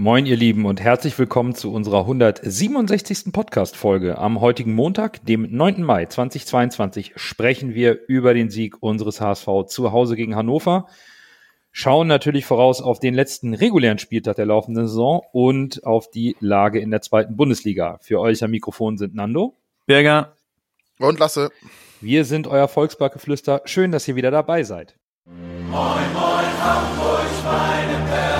Moin, ihr Lieben, und herzlich willkommen zu unserer 167. Podcast-Folge. Am heutigen Montag, dem 9. Mai 2022, sprechen wir über den Sieg unseres HSV zu Hause gegen Hannover. Schauen natürlich voraus auf den letzten regulären Spieltag der laufenden Saison und auf die Lage in der zweiten Bundesliga. Für euch am Mikrofon sind Nando, Berger und Lasse. Wir sind euer Volksparkgeflüster. Schön, dass ihr wieder dabei seid. Moin, moin, Hamburg, meine Perle.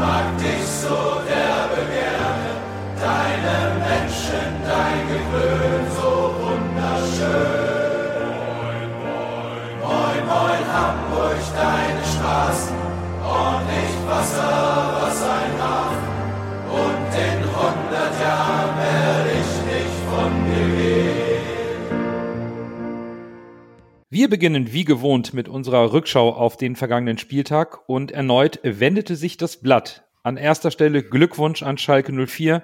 Mag dich so derbe gerne, deine Menschen, dein Gewöhn so wunderschön. Moin, moin, moin, moin, Hamburg, deine Straßen, ordentlich Wasser, Wir beginnen wie gewohnt mit unserer Rückschau auf den vergangenen Spieltag und erneut wendete sich das Blatt. An erster Stelle Glückwunsch an Schalke 04,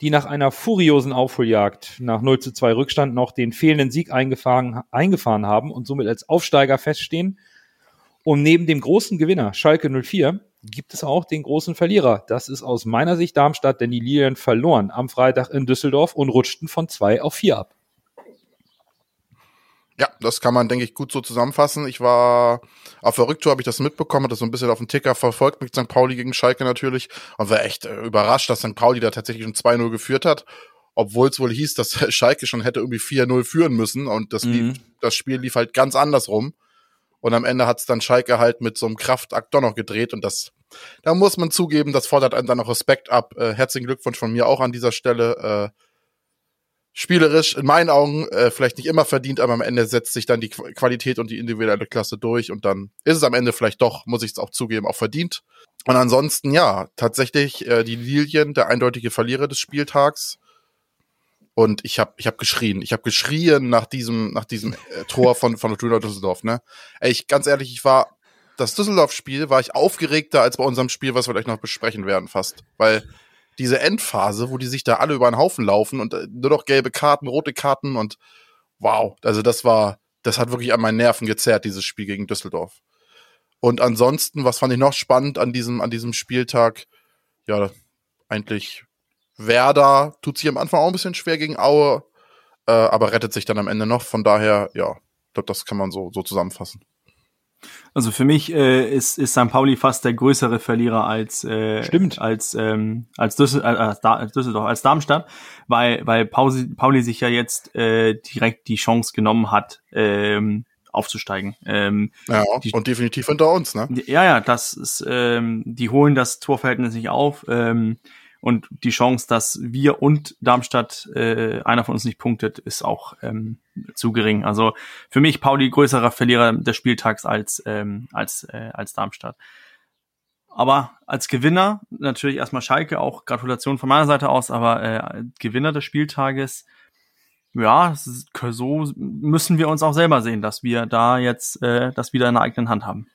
die nach einer furiosen Aufholjagd nach 0 zu 2 Rückstand noch den fehlenden Sieg eingefahren, eingefahren haben und somit als Aufsteiger feststehen. Und neben dem großen Gewinner Schalke 04 gibt es auch den großen Verlierer. Das ist aus meiner Sicht Darmstadt, denn die Lilien verloren am Freitag in Düsseldorf und rutschten von 2 auf 4 ab. Ja, das kann man, denke ich, gut so zusammenfassen. Ich war auf der Rücktour, habe ich das mitbekommen, habe das so ein bisschen auf dem Ticker verfolgt mit St. Pauli gegen Schalke natürlich und war echt äh, überrascht, dass St. Pauli da tatsächlich schon 2-0 geführt hat, obwohl es wohl hieß, dass Schalke schon hätte irgendwie 4-0 führen müssen und das, Mhm. lief, das Spiel lief halt ganz andersrum. Und am Ende hat es dann Schalke halt mit so einem Kraftakt doch noch gedreht und das, da muss man zugeben, das fordert einen dann auch Respekt ab. Äh, herzlichen Glückwunsch von mir auch an dieser Stelle. Äh, spielerisch in meinen Augen äh, vielleicht nicht immer verdient, aber am Ende setzt sich dann die Qu- Qualität und die individuelle Klasse durch und dann ist es am Ende vielleicht doch, muss ich es auch zugeben, auch verdient. Und ansonsten, ja, tatsächlich äh, die Lilien, der eindeutige Verlierer des Spieltags. Und ich habe ich hab geschrien. Ich habe geschrien nach diesem, nach diesem äh, Tor von, von Fortuna Düsseldorf. Ne? Ey, ich, ganz ehrlich, ich war, das Düsseldorf-Spiel war ich aufgeregter als bei unserem Spiel, was wir gleich noch besprechen werden, fast. Weil diese Endphase, wo die sich da alle über den Haufen laufen und äh, nur noch gelbe Karten, rote Karten und wow, also das war, das hat wirklich an meinen Nerven gezerrt, dieses Spiel gegen Düsseldorf. Und ansonsten, was fand ich noch spannend an diesem, an diesem Spieltag? Ja, eigentlich Werder tut sich am Anfang auch ein bisschen schwer gegen Aue, äh, aber rettet sich dann am Ende noch. Von daher, ja, ich glaube, das kann man so, so zusammenfassen. Also für mich äh, ist, ist St. Pauli fast der größere Verlierer als äh, Stimmt. als ähm, als Düssel, äh, Düsseldorf, als Darmstadt, weil weil Pauli, Pauli sich ja jetzt äh, direkt die Chance genommen hat, ähm, aufzusteigen. Ähm, Ja, Die- und definitiv hinter uns, ne? ja, ja, das ist, ähm, die holen das Torverhältnis nicht auf. Ähm, und die Chance, dass wir und Darmstadt äh, einer von uns nicht punktet, ist auch ähm, zu gering. Also für mich Pauli größerer Verlierer des Spieltags als ähm, als äh, als Darmstadt. Aber als Gewinner natürlich erstmal Schalke, auch Gratulation von meiner Seite aus, aber äh, Gewinner des Spieltages, ja, so müssen wir uns auch selber sehen, dass wir da jetzt äh, das wieder in der eigenen Hand haben.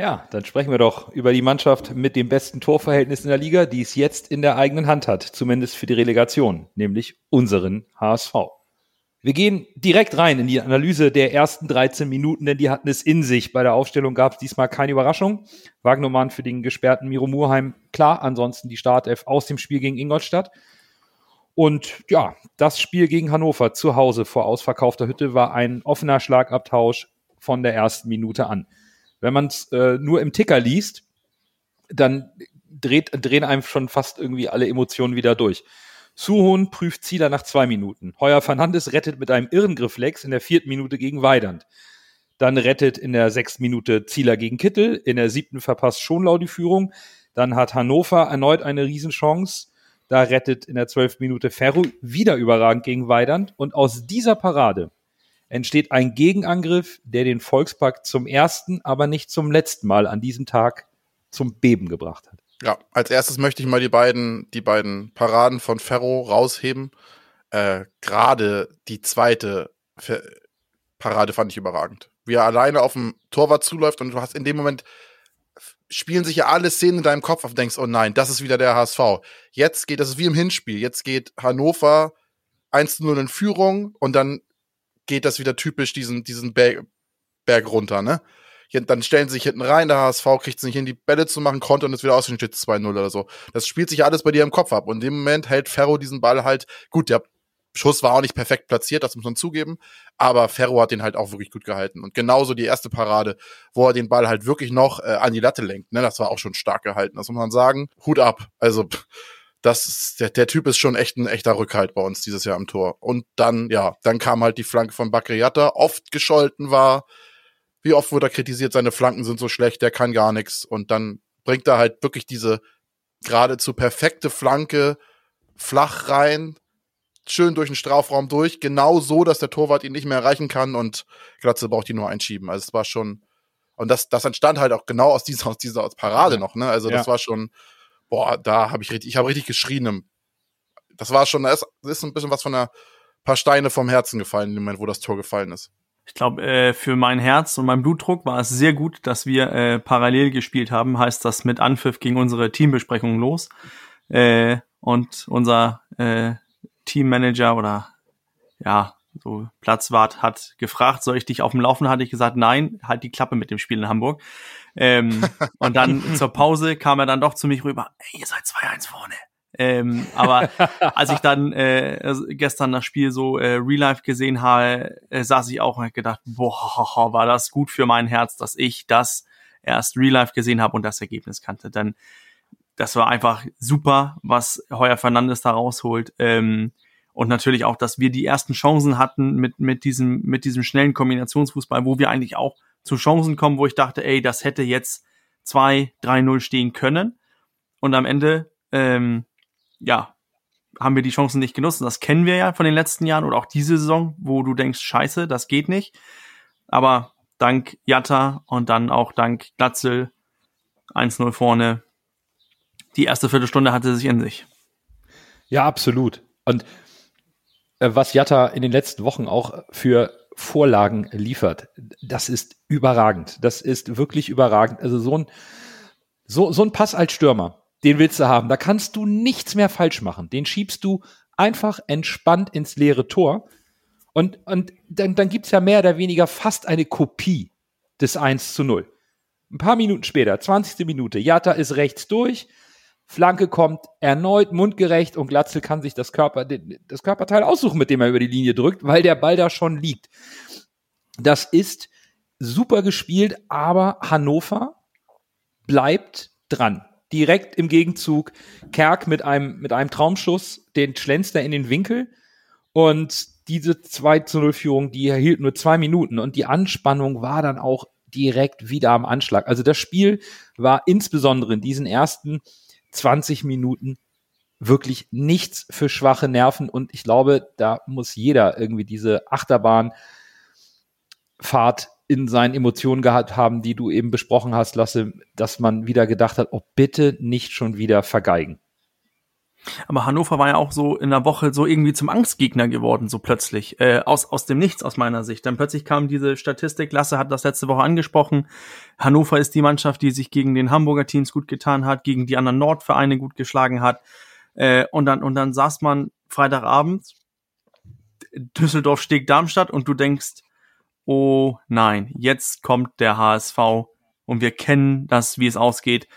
Ja, dann sprechen wir doch über die Mannschaft mit dem besten Torverhältnis in der Liga, die es jetzt in der eigenen Hand hat, zumindest für die Relegation, nämlich unseren HSV. Wir gehen direkt rein in die Analyse der ersten 13 Minuten, denn die hatten es in sich. Bei der Aufstellung gab es diesmal keine Überraschung. Wagnermann für den gesperrten Miro Murheim, klar, ansonsten die Startelf aus dem Spiel gegen Ingolstadt. Und ja, das Spiel gegen Hannover zu Hause vor ausverkaufter Hütte war ein offener Schlagabtausch von der ersten Minute an. Wenn man es äh, nur im Ticker liest, dann dreht, drehen einem schon fast irgendwie alle Emotionen wieder durch. Suhon prüft Zieler nach zwei Minuten. Heuer Fernandes rettet mit einem Irrengrifflex in der vierten Minute gegen Weidand. Dann rettet in der sechsten Minute Zieler gegen Kittel. In der siebten verpasst Schonlau die Führung. Dann hat Hannover erneut eine Riesenchance. Da rettet in der zwölften Minute Ferro wieder überragend gegen Weidand. Und aus dieser Parade entsteht ein Gegenangriff, der den Volkspark zum ersten, aber nicht zum letzten Mal an diesem Tag zum Beben gebracht hat. Ja, als erstes möchte ich mal die beiden, die beiden Paraden von Ferro rausheben. Äh, Gerade die zweite Fe- Parade fand ich überragend. Wie er alleine auf dem Torwart zuläuft und du hast in dem Moment spielen sich ja alle Szenen in deinem Kopf auf und denkst, oh nein, das ist wieder der HSV. Jetzt geht, das ist wie im Hinspiel, jetzt geht Hannover 1-0 in Führung und dann geht das wieder typisch diesen, diesen Berg, Berg runter, ne? dann stellen sie sich hinten rein, der HSV kriegt es nicht hin, die Bälle zu machen, konnte und es wieder ausgeht 2-0 oder so. Das spielt sich alles bei dir im Kopf ab. Und in dem Moment hält Ferro diesen Ball halt, gut, der Schuss war auch nicht perfekt platziert, das muss man zugeben, aber Ferro hat den halt auch wirklich gut gehalten. Und genauso die erste Parade, wo er den Ball halt wirklich noch äh, an die Latte lenkt, ne, das war auch schon stark gehalten, das muss man sagen. Hut ab. Also, das ist, der, der Typ ist schon echt ein echter Rückhalt bei uns dieses Jahr am Tor. Und dann, ja, dann kam halt die Flanke von Bakriata, oft gescholten war. Wie oft wurde er kritisiert, seine Flanken sind so schlecht, der kann gar nichts. Und dann bringt er halt wirklich diese geradezu perfekte Flanke flach rein, schön durch den Strafraum durch, genau so, dass der Torwart ihn nicht mehr erreichen kann und Glatze braucht ihn nur einschieben. Also es war schon, und das, das entstand halt auch genau aus dieser, aus dieser Parade noch, ne? Also das war schon, boah, da habe ich richtig, ich habe richtig geschrien. Das war schon, das ist ein bisschen was von einer paar Steine vom Herzen gefallen, im Moment, wo das Tor gefallen ist. Ich glaube, äh, für mein Herz und meinen Blutdruck war es sehr gut, dass wir äh, parallel gespielt haben. Heißt das mit Anpfiff ging unsere Teambesprechung los. Äh, und unser äh, Teammanager oder ja, so Platzwart hat gefragt, soll ich dich auf dem Laufen? Hatte ich gesagt, nein, halt die Klappe mit dem Spiel in Hamburg. Ähm, und dann zur Pause kam er dann doch zu mich rüber, ey, ihr seid 2-1 vorne. Ähm, aber als ich dann äh, gestern das Spiel so äh, Real Life gesehen habe, äh, saß ich auch und hab gedacht, boah, war das gut für mein Herz, dass ich das erst Real Life gesehen habe und das Ergebnis kannte. Denn das war einfach super, was Heuer Fernandes da rausholt. Ähm, und natürlich auch, dass wir die ersten Chancen hatten mit, mit, diesem, mit diesem schnellen Kombinationsfußball, wo wir eigentlich auch zu Chancen kommen, wo ich dachte, ey, das hätte jetzt 2, 3-0 stehen können. Und am Ende, ähm, ja, haben wir die Chancen nicht genutzt. Das kennen wir ja von den letzten Jahren oder auch diese Saison, wo du denkst, scheiße, das geht nicht. Aber dank Jatta und dann auch dank Glatzel 1-0 vorne. Die erste Viertelstunde hatte sich in sich. Ja, absolut. Und was Jatta in den letzten Wochen auch für Vorlagen liefert, das ist überragend. Das ist wirklich überragend. Also so ein, so, so ein Pass als Stürmer, den willst du haben. Da kannst du nichts mehr falsch machen. Den schiebst du einfach entspannt ins leere Tor. Und, und dann, dann gibt's ja mehr oder weniger fast eine Kopie des 1 zu 0. Ein paar Minuten später, 20. Minute, Jatta ist rechts durch, Flanke kommt erneut mundgerecht und Glatzel kann sich das, Körper, das Körperteil aussuchen, mit dem er über die Linie drückt, weil der Ball da schon liegt. Das ist super gespielt, aber Hannover bleibt dran. Direkt im Gegenzug Kerk mit einem, mit einem Traumschuss, den schlänzt er in den Winkel und diese 2 zu 0 Führung, die erhielt nur zwei Minuten und die Anspannung war dann auch direkt wieder am Anschlag. Also das Spiel war insbesondere in diesen ersten 20 Minuten wirklich nichts für schwache Nerven und ich glaube, da muss jeder irgendwie diese Achterbahnfahrt in seinen Emotionen gehabt haben, die du eben besprochen hast, Lasse, dass man wieder gedacht hat, oh bitte nicht schon wieder vergeigen. Aber Hannover war ja auch so in der Woche so irgendwie zum Angstgegner geworden, so plötzlich. Äh, aus, aus dem Nichts, aus meiner Sicht. Dann plötzlich kam diese Statistik, Lasse hat das letzte Woche angesprochen. Hannover ist die Mannschaft, die sich gegen den Hamburger Teams gut getan hat, gegen die anderen Nordvereine gut geschlagen hat. Äh, und, dann, und dann saß man Freitagabend, Düsseldorf steg Darmstadt und du denkst, oh nein, jetzt kommt der HSV und wir kennen das, wie es ausgeht.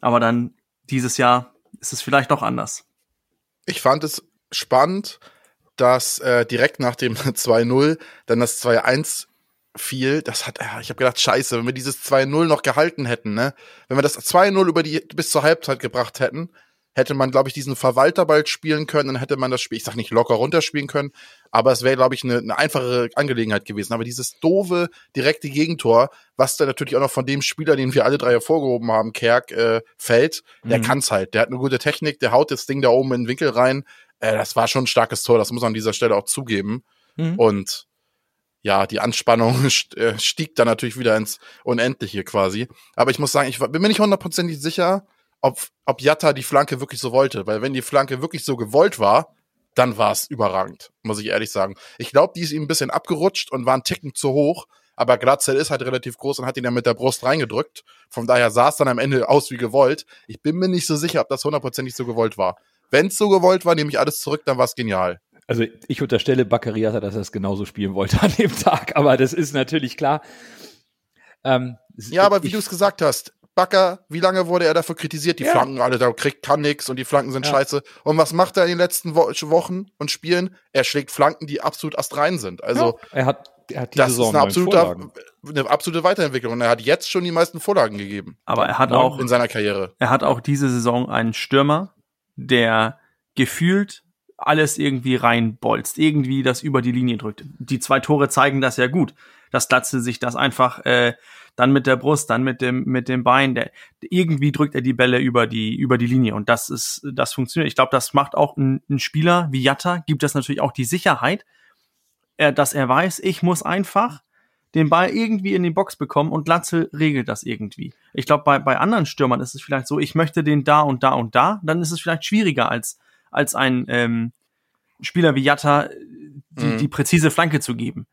Aber dann dieses Jahr ist es vielleicht auch anders. Ich fand es spannend, dass äh, direkt nach dem 2-0 dann das 2-1 fiel. Das hat, ja, ich habe gedacht, scheiße, wenn wir dieses 2-0 noch gehalten hätten, ne? Wenn wir das 2-0 über die bis zur Halbzeit gebracht hätten, hätte man, glaube ich, diesen Verwalter bald spielen können, dann hätte man das Spiel, ich sag nicht locker runterspielen können, aber es wäre, glaube ich, eine, eine einfache Angelegenheit gewesen. Aber dieses doofe, direkte Gegentor, was dann natürlich auch noch von dem Spieler, den wir alle drei hervorgehoben haben, Kerk, äh, fällt, der mhm. kann's halt. Der hat eine gute Technik, der haut das Ding da oben in den Winkel rein. Äh, das war schon ein starkes Tor, das muss man an dieser Stelle auch zugeben. Mhm. Und ja, die Anspannung äh, stieg dann natürlich wieder ins Unendliche quasi. Aber ich muss sagen, ich bin mir nicht hundertprozentig sicher, ob, ob Jatta die Flanke wirklich so wollte. Weil wenn die Flanke wirklich so gewollt war, dann war es überragend, muss ich ehrlich sagen. Ich glaube, die ist ihm ein bisschen abgerutscht und war ein Ticken zu hoch. Aber Glatzel ist halt relativ groß und hat ihn ja mit der Brust reingedrückt. Von daher sah es dann am Ende aus wie gewollt. Ich bin mir nicht so sicher, ob das hundertprozentig so gewollt war. Wenn es so gewollt war, nehme ich alles zurück, dann war es genial. Also ich unterstelle Baccariata, dass er es genauso spielen wollte an dem Tag, aber das ist natürlich klar. Ähm, ja, aber wie du es gesagt hast, Backer, wie lange wurde er dafür kritisiert? Die ja. Flanken, alle, da kriegt kann nix und die Flanken sind ja. scheiße. Und was macht er in den letzten Wo Wochen und Spielen? Er schlägt Flanken, die absolut astrein sind. Also ja. er hat, er hat das Saison ist eine absolute, eine absolute Weiterentwicklung. Und er hat jetzt schon die meisten Vorlagen gegeben. Aber er hat auch in seiner Karriere. Er hat auch diese Saison einen Stürmer, der gefühlt alles irgendwie reinbolzt, irgendwie das über die Linie drückt. Die zwei Tore zeigen das ja gut, dass Glatze sich das einfach äh, dann mit der Brust, dann mit dem mit dem Bein, der irgendwie drückt er die Bälle über die über die Linie und das ist das funktioniert. Ich glaube, das macht auch ein, ein Spieler wie Jatta gibt das natürlich auch die Sicherheit, äh, dass er weiß, ich muss einfach den Ball irgendwie in die Box bekommen und Glatzel regelt das irgendwie. Ich glaube, bei, bei anderen Stürmern ist es vielleicht so, ich möchte den da und da und da, dann ist es vielleicht schwieriger als, als ein ähm, Spieler wie Jatta die, mhm. die präzise Flanke zu geben.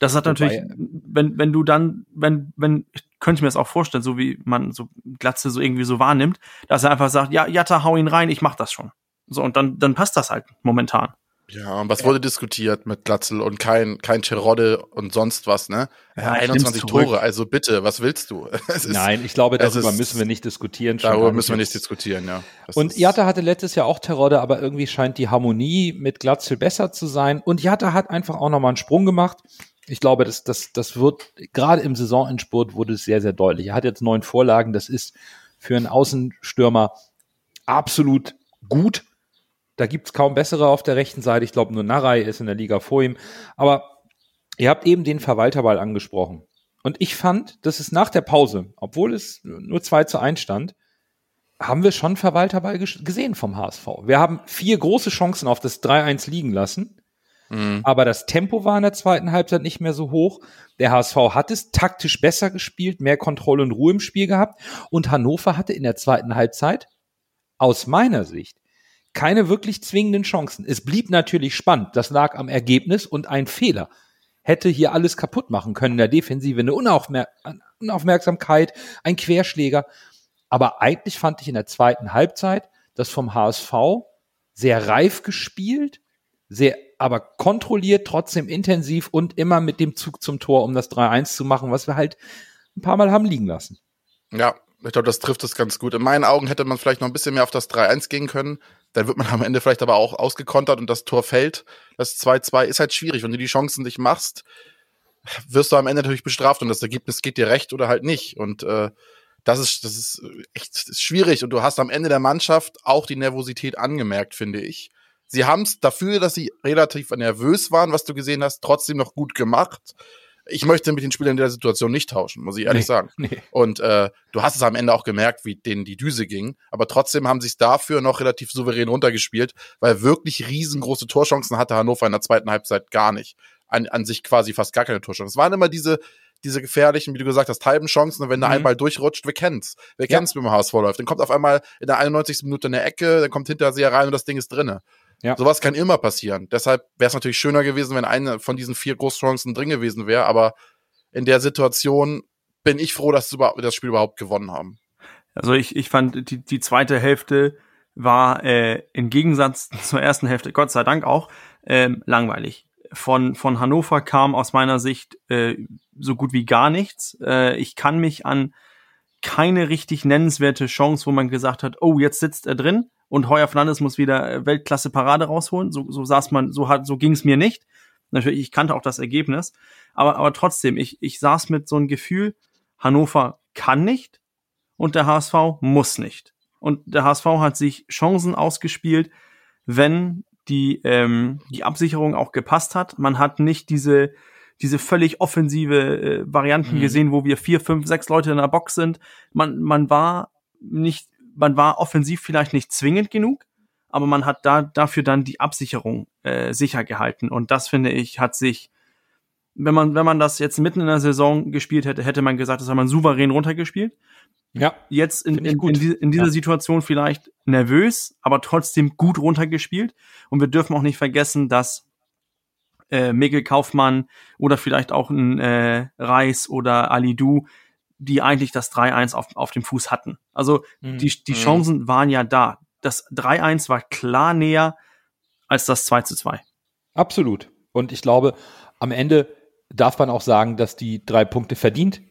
Das hat Wobei, natürlich, wenn, wenn du dann, wenn, wenn, ich könnte mir das auch vorstellen, so wie man so Glatze so irgendwie so wahrnimmt, dass er einfach sagt, ja, Jatta, hau ihn rein, ich mach das schon. So, und dann, dann passt das halt momentan. Ja, und was wurde diskutiert mit Glatzel und kein, kein Terodde und sonst was, ne? Ja, 21 Tore, also bitte, was willst du? Ist, Nein, ich glaube, darüber ist, müssen wir nicht diskutieren. Darüber müssen wir nicht diskutieren, ja. Das und Jatta hatte letztes Jahr auch Terodde, aber irgendwie scheint die Harmonie mit Glatzel besser zu sein. Und Jatta hat einfach auch nochmal einen Sprung gemacht. Ich glaube, das, das, das wird, gerade im Saisonendspurt wurde es sehr, sehr deutlich. Er hat jetzt neun Vorlagen, das ist für einen Außenstürmer absolut gut da gibt's kaum bessere auf der rechten Seite. Ich glaube, nur Narei ist in der Liga vor ihm. Aber ihr habt eben den Verwalterball angesprochen. Und ich fand, dass es nach der Pause, obwohl es nur 2 zu 1 stand, haben wir schon Verwalterball gesehen vom HSV. Wir haben vier große Chancen auf das 3-1 liegen lassen. Mhm. Aber das Tempo war in der zweiten Halbzeit nicht mehr so hoch. Der HSV hat es taktisch besser gespielt, mehr Kontrolle und Ruhe im Spiel gehabt. Und Hannover hatte in der zweiten Halbzeit aus meiner Sicht keine wirklich zwingenden Chancen. Es blieb natürlich spannend. Das lag am Ergebnis und ein Fehler hätte hier alles kaputt machen können in der Defensive. Eine Unaufmer Unaufmerksamkeit, ein Querschläger. Aber eigentlich fand ich in der zweiten Halbzeit das vom HSV sehr reif gespielt, sehr aber kontrolliert, trotzdem intensiv und immer mit dem Zug zum Tor, um das 3-1 zu machen, was wir halt ein paar Mal haben liegen lassen. Ja, ich glaube, das trifft es ganz gut. In meinen Augen hätte man vielleicht noch ein bisschen mehr auf das 3-1 gehen können. Dann wird man am Ende vielleicht aber auch ausgekontert und das Tor fällt. Das 2-2 ist halt schwierig. Wenn du die Chancen nicht machst, wirst du am Ende natürlich bestraft und das Ergebnis geht dir recht oder halt nicht. Und äh, das ist, das ist echt das ist schwierig. Und du hast am Ende der Mannschaft auch die Nervosität angemerkt, finde ich. Sie haben es dafür, dass sie relativ nervös waren, was du gesehen hast, trotzdem noch gut gemacht ich möchte mit den Spielern in der Situation nicht tauschen, muss ich ehrlich nee, sagen. Nee. Und äh, du hast es am Ende auch gemerkt, wie denen die Düse ging. Aber trotzdem haben sie es dafür noch relativ souverän runtergespielt, weil wirklich riesengroße Torchancen hatte Hannover in der zweiten Halbzeit gar nicht. An, an sich quasi fast gar keine Torchancen. Es waren immer diese, diese gefährlichen, wie du gesagt hast, halben Chancen. Und wenn mhm. da ein Ball durchrutscht, wir kennen's. Wir ja. kennen's, wie man HSV läuft. Dann kommt auf einmal in der 91. Minute eine Ecke, dann kommt hinter sie rein und das Ding ist drinne. Ja. Sowas kann immer passieren. Deshalb wäre es natürlich schöner gewesen, wenn eine von diesen vier Großchancen drin gewesen wäre, aber in der Situation bin ich froh, dass wir das Spiel überhaupt gewonnen haben. Also ich, ich fand, die, die zweite Hälfte war äh, im Gegensatz zur ersten Hälfte, Gott sei Dank auch, ähm, langweilig. Von, von Hannover kam aus meiner Sicht äh, so gut wie gar nichts. Äh, ich kann mich an keine richtig nennenswerte Chance, wo man gesagt hat, oh, jetzt sitzt er drin und Heuer Fernandes muss wieder äh, Weltklasse Parade rausholen. So, so saß man, so hat, so ging es mir nicht. Natürlich, ich kannte auch das Ergebnis, aber, aber trotzdem, ich, ich saß mit so einem Gefühl, Hannover kann nicht und der HSV muss nicht. Und der HSV hat sich Chancen ausgespielt, wenn die, ähm, die Absicherung auch gepasst hat. Man hat nicht diese, diese völlig offensive äh, Varianten mhm. gesehen, wo wir vier, fünf, sechs Leute in der Box sind. Man, man war nicht, man war offensiv vielleicht nicht zwingend genug, aber man hat da dafür dann die Absicherung äh, sicher gehalten. Und das finde ich, hat sich, wenn man, wenn man das jetzt mitten in der Saison gespielt hätte, hätte man gesagt, das hat man souverän runtergespielt. Ja. Jetzt in, in, in, in dieser ja. Situation vielleicht nervös, aber trotzdem gut runtergespielt. Und wir dürfen auch nicht vergessen, dass äh, Mikkel Kaufmann oder vielleicht auch ein äh, Reis oder Ali Du, die eigentlich das 3-1 auf, auf dem Fuß hatten. Also mhm. die, die mhm. Chancen waren ja da das 3-1 war klar näher als das 2-2. Absolut. Und ich glaube, am Ende darf man auch sagen, dass die drei Punkte verdient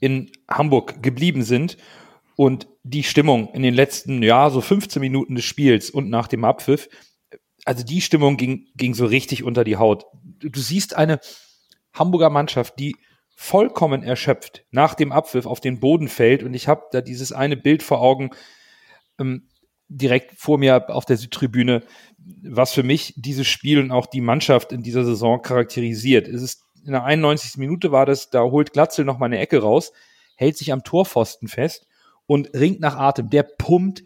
in Hamburg geblieben sind und die Stimmung in den letzten, ja, so 15 Minuten des Spiels und nach dem Abpfiff, also die Stimmung ging, ging so richtig unter die Haut. Du siehst eine Hamburger Mannschaft, die vollkommen erschöpft nach dem Abpfiff auf den Boden fällt und ich habe da dieses eine Bild vor Augen, ähm, direkt vor mir auf der Südtribüne, was für mich dieses Spiel und auch die Mannschaft in dieser Saison charakterisiert. Es ist in der 91. Minute war das, da holt Glatzel noch mal eine Ecke raus, hält sich am Torpfosten fest und ringt nach Atem. Der pumpt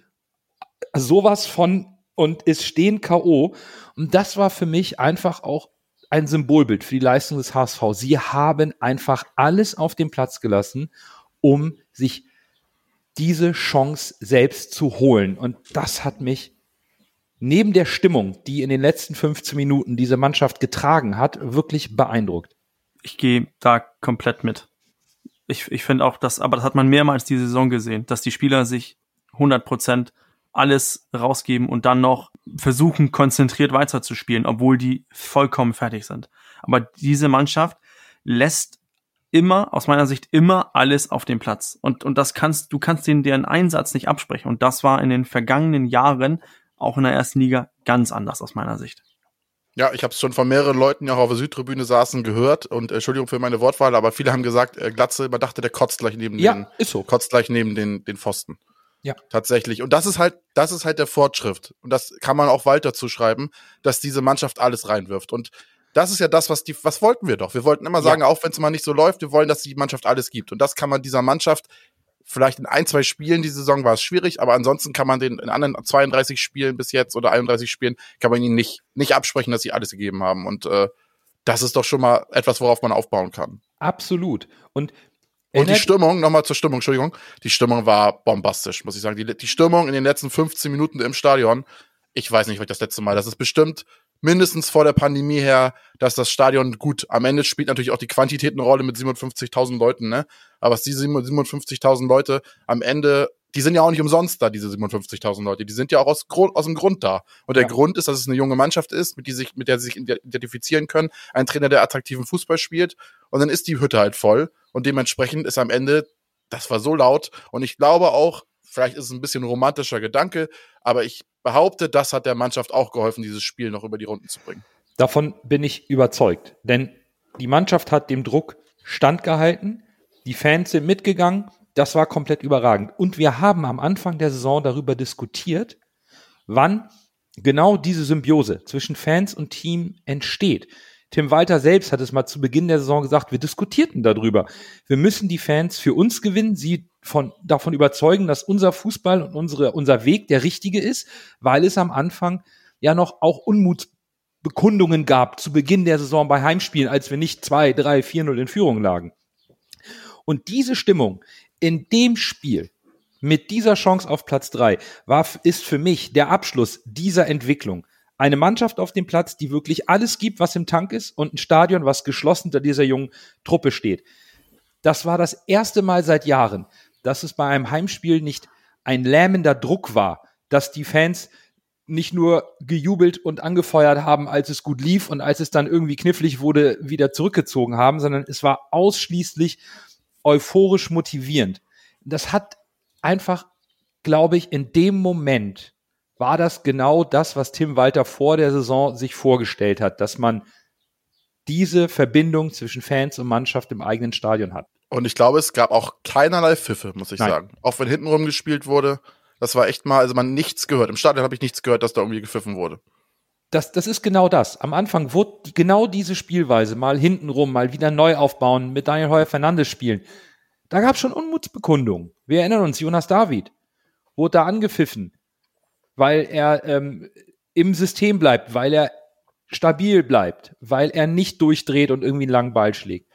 sowas von und ist stehen K.O. Und das war für mich einfach auch ein Symbolbild für die Leistung des HSV. Sie haben einfach alles auf den Platz gelassen, um sich diese Chance selbst zu holen. Und das hat mich neben der Stimmung, die in den letzten 15 Minuten diese Mannschaft getragen hat, wirklich beeindruckt. Ich gehe da komplett mit. Ich, ich finde auch, dass, aber das hat man mehrmals diese Saison gesehen, dass die Spieler sich 100 Prozent alles rausgeben und dann noch versuchen, konzentriert weiterzuspielen, obwohl die vollkommen fertig sind. Aber diese Mannschaft lässt immer, aus meiner Sicht, immer alles auf dem Platz. Und, und das kannst, du kannst denen deren Einsatz nicht absprechen. Und das war in den vergangenen Jahren auch in der ersten Liga ganz anders aus meiner Sicht. Ja, ich habe es schon von mehreren Leuten, die auch auf der Südtribüne saßen, gehört. Und äh, Entschuldigung für meine Wortwahl, aber viele haben gesagt, äh, Glatze, man dachte, der kotzt gleich neben Ja, den, ist so. kotzt gleich neben den, den Pfosten. Ja. Tatsächlich. Und das ist halt, das ist halt der Fortschritt. Und das kann man auch weiter zuschreiben, dass diese Mannschaft alles reinwirft. Und das ist ja das, was die, was wollten wir doch? Wir wollten immer sagen, auch wenn es mal nicht so läuft, wir wollen, dass die Mannschaft alles gibt. Und das kann man dieser Mannschaft vielleicht in ein, zwei Spielen die Saison war es schwierig, aber ansonsten kann man den in anderen 32 Spielen bis jetzt oder 31 Spielen kann man ihnen nicht, nicht absprechen, dass sie alles gegeben haben. Und äh, das ist doch schon mal etwas, worauf man aufbauen kann. Absolut. Und Und die Stimmung, nochmal zur Stimmung, Entschuldigung, die Stimmung war bombastisch, muss ich sagen. Die, die Stimmung in den letzten 15 Minuten im Stadion, ich weiß nicht, was das letzte Mal, das ist bestimmt mindestens vor der Pandemie her, dass das Stadion gut, am Ende spielt natürlich auch die Quantität eine Rolle mit 57.000 Leuten, ne? Aber es diese 57.000 Leute am Ende, die sind ja auch nicht umsonst da, diese 57.000 Leute, die sind ja auch aus, Grund, aus dem Grund da. Und der Ja. Grund ist, dass es eine junge Mannschaft ist, mit, die sich, mit der sie sich identifizieren können, ein Trainer, der attraktiven Fußball spielt und dann ist die Hütte halt voll und dementsprechend ist am Ende, das war so laut und ich glaube auch, vielleicht ist es ein bisschen ein romantischer Gedanke, aber ich behaupte, das hat der Mannschaft auch geholfen, dieses Spiel noch über die Runden zu bringen. Davon bin ich überzeugt. Denn die Mannschaft hat dem Druck standgehalten, die Fans sind mitgegangen, das war komplett überragend. Und wir haben am Anfang der Saison darüber diskutiert, wann genau diese Symbiose zwischen Fans und Team entsteht. Tim Walter selbst hat es mal zu Beginn der Saison gesagt, wir diskutierten darüber. Wir müssen die Fans für uns gewinnen, sie von, davon überzeugen, dass unser Fußball und unsere, unser Weg der richtige ist, weil es am Anfang ja noch auch Unmutsbekundungen gab zu Beginn der Saison bei Heimspielen, als wir nicht 2, 3, 4-0 in Führung lagen. Und diese Stimmung in dem Spiel mit dieser Chance auf Platz drei war, ist für mich der Abschluss dieser Entwicklung. Eine Mannschaft auf dem Platz, die wirklich alles gibt, was im Tank ist und ein Stadion, was geschlossen hinter dieser jungen Truppe steht. Das war das erste Mal seit Jahren, dass es bei einem Heimspiel nicht ein lähmender Druck war, dass die Fans nicht nur gejubelt und angefeuert haben, als es gut lief und als es dann irgendwie knifflig wurde, wieder zurückgezogen haben, sondern es war ausschließlich euphorisch motivierend. Das hat einfach, glaube ich, in dem Moment war das genau das, was Tim Walter vor der Saison sich vorgestellt hat, dass man diese Verbindung zwischen Fans und Mannschaft im eigenen Stadion hat. Und ich glaube, es gab auch keinerlei Pfiffe, muss ich Nein. sagen. Auch wenn hintenrum gespielt wurde, das war echt mal, also man nichts gehört. Im Stadion habe ich nichts gehört, dass da irgendwie gepfiffen wurde. Das, das ist genau das. Am Anfang wurde die, genau diese Spielweise mal hintenrum, mal wieder neu aufbauen, mit Daniel Heuer Fernandes spielen. Da gab es schon Unmutsbekundungen. Wir erinnern uns, Jonas David wurde da angepfiffen, weil er ähm, im System bleibt, weil er stabil bleibt, weil er nicht durchdreht und irgendwie einen langen Ball schlägt.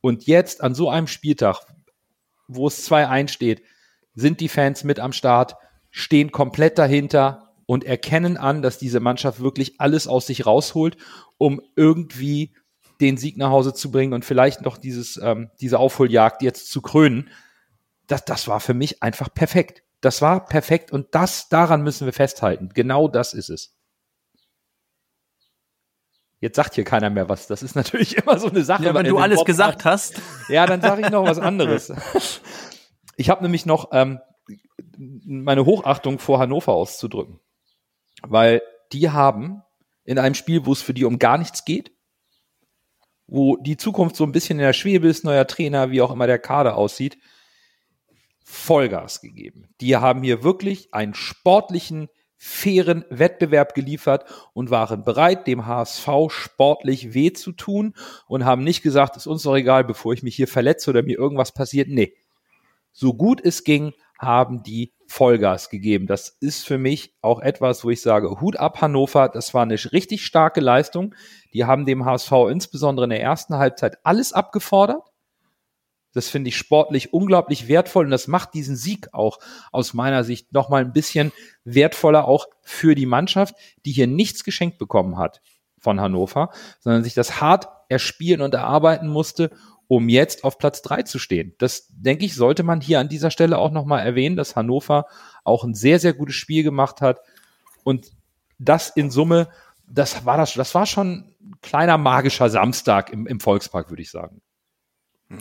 Und jetzt an so einem Spieltag, wo es 2-1 steht, sind die Fans mit am Start, stehen komplett dahinter und erkennen an, dass diese Mannschaft wirklich alles aus sich rausholt, um irgendwie den Sieg nach Hause zu bringen und vielleicht noch dieses, ähm, diese Aufholjagd jetzt zu krönen. Das, das war für mich einfach perfekt. Das war perfekt und das, daran müssen wir festhalten. Genau das ist es. Jetzt sagt hier keiner mehr was. Das ist natürlich immer so eine Sache. Ja, wenn du alles Podcast. gesagt hast. Ja, dann sage ich noch was anderes. Ich habe nämlich noch ähm, meine Hochachtung vor Hannover auszudrücken. Weil die haben in einem Spiel, wo es für die um gar nichts geht, wo die Zukunft so ein bisschen in der Schwebe ist, neuer Trainer, wie auch immer der Kader aussieht, Vollgas gegeben. Die haben hier wirklich einen sportlichen, fairen Wettbewerb geliefert und waren bereit, dem HSV sportlich weh zu tun und haben nicht gesagt, ist uns doch egal, bevor ich mich hier verletze oder mir irgendwas passiert. Nee. So gut es ging, haben die Vollgas gegeben. Das ist für mich auch etwas, wo ich sage, Hut ab Hannover, das war eine richtig starke Leistung. Die haben dem HSV insbesondere in der ersten Halbzeit alles abgefordert. Das finde ich sportlich unglaublich wertvoll und das macht diesen Sieg auch aus meiner Sicht nochmal ein bisschen wertvoller auch für die Mannschaft, die hier nichts geschenkt bekommen hat von Hannover, sondern sich das hart erspielen und erarbeiten musste um jetzt auf Platz drei zu stehen. Das, denke ich, sollte man hier an dieser Stelle auch nochmal erwähnen, dass Hannover auch ein sehr, sehr gutes Spiel gemacht hat. Und das in Summe, das war das, das war schon ein kleiner magischer Samstag im, im Volkspark, würde ich sagen.